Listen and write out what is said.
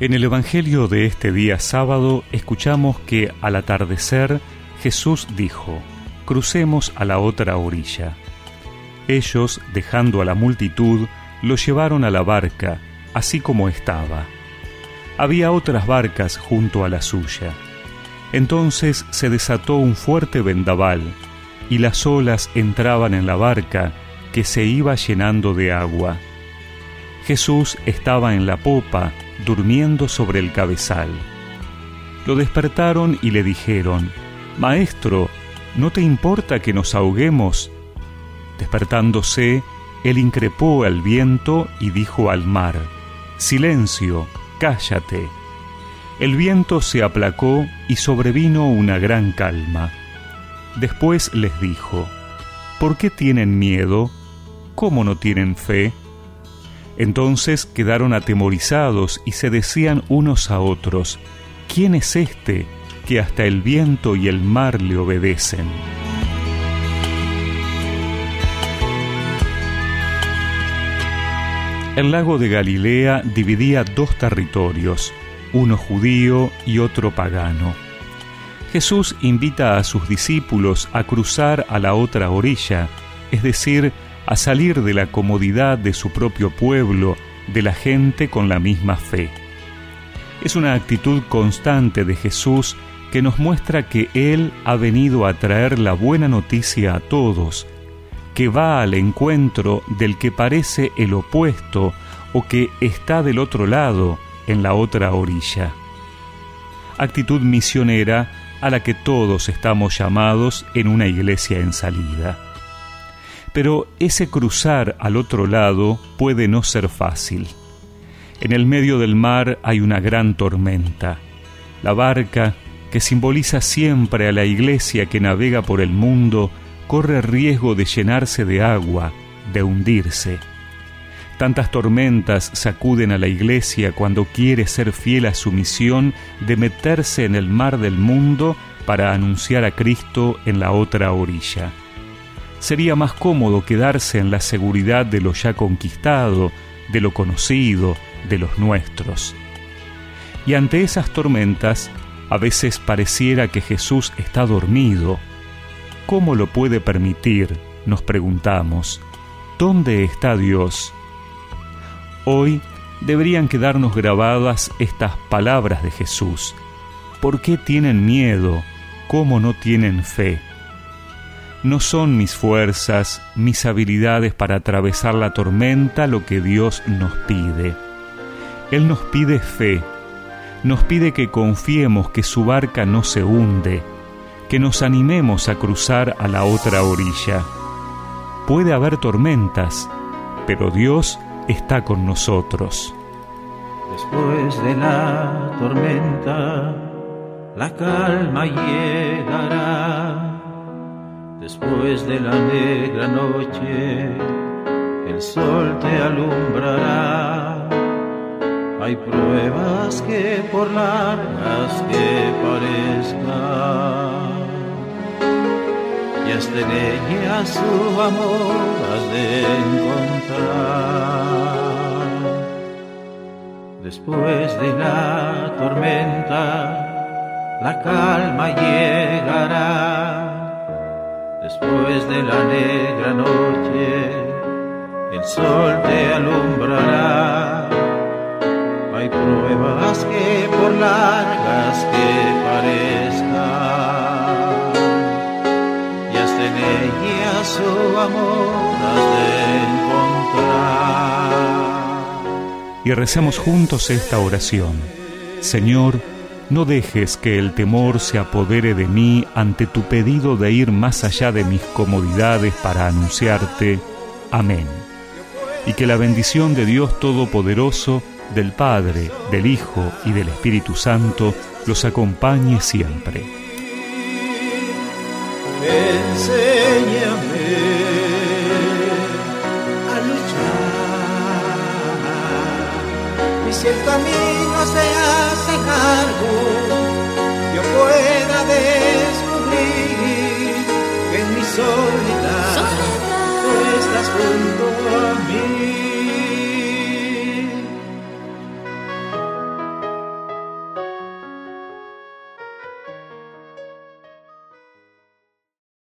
En el Evangelio de este día sábado escuchamos que al atardecer Jesús dijo, crucemos a la otra orilla. Ellos, dejando a la multitud, lo llevaron a la barca, así como estaba. Había otras barcas junto a la suya. Entonces se desató un fuerte vendaval, y las olas entraban en la barca, que se iba llenando de agua. Jesús estaba en la popa, durmiendo sobre el cabezal. Lo despertaron y le dijeron, Maestro, ¿no te importa que nos ahoguemos? Despertándose, él increpó al viento y dijo al mar, Silencio, cállate. El viento se aplacó y sobrevino una gran calma. Después les dijo, ¿por qué tienen miedo? ¿Cómo no tienen fe? Entonces quedaron atemorizados y se decían unos a otros, ¿quién es este que hasta el viento y el mar le obedecen? El lago de Galilea dividía dos territorios, uno judío y otro pagano. Jesús invita a sus discípulos a cruzar a la otra orilla, es decir, a salir de la comodidad de su propio pueblo, de la gente con la misma fe. Es una actitud constante de Jesús que nos muestra que Él ha venido a traer la buena noticia a todos, que va al encuentro del que parece el opuesto o que está del otro lado, en la otra orilla. Actitud misionera a la que todos estamos llamados en una iglesia en salida. Pero ese cruzar al otro lado puede no ser fácil. En el medio del mar hay una gran tormenta. La barca, que simboliza siempre a la iglesia que navega por el mundo, corre riesgo de llenarse de agua, de hundirse. Tantas tormentas sacuden a la iglesia cuando quiere ser fiel a su misión de meterse en el mar del mundo para anunciar a Cristo en la otra orilla sería más cómodo quedarse en la seguridad de lo ya conquistado, de lo conocido, de los nuestros. Y ante esas tormentas, a veces pareciera que Jesús está dormido. ¿Cómo lo puede permitir? Nos preguntamos. ¿Dónde está Dios? Hoy deberían quedarnos grabadas estas palabras de Jesús. ¿Por qué tienen miedo? ¿Cómo no tienen fe? No son mis fuerzas, mis habilidades para atravesar la tormenta lo que Dios nos pide. Él nos pide fe, nos pide que confiemos que su barca no se hunde, que nos animemos a cruzar a la otra orilla. Puede haber tormentas, pero Dios está con nosotros. Después de la tormenta, la calma llegará Después de la negra noche, el sol te alumbrará. Hay pruebas que por largas que parezcan, y hasta en ella su amor has de encontrar. Después de la tormenta, la calma llegará Después de la negra noche, el sol te alumbrará. Hay pruebas que por largas que parezcan, y hasta en ellas su amor has de encontrar. Y recemos juntos esta oración. Señor, no dejes que el temor se apodere de mí ante tu pedido de ir más allá de mis comodidades para anunciarte. Amén. Y que la bendición de Dios Todopoderoso, del Padre, del Hijo y del Espíritu Santo los acompañe siempre.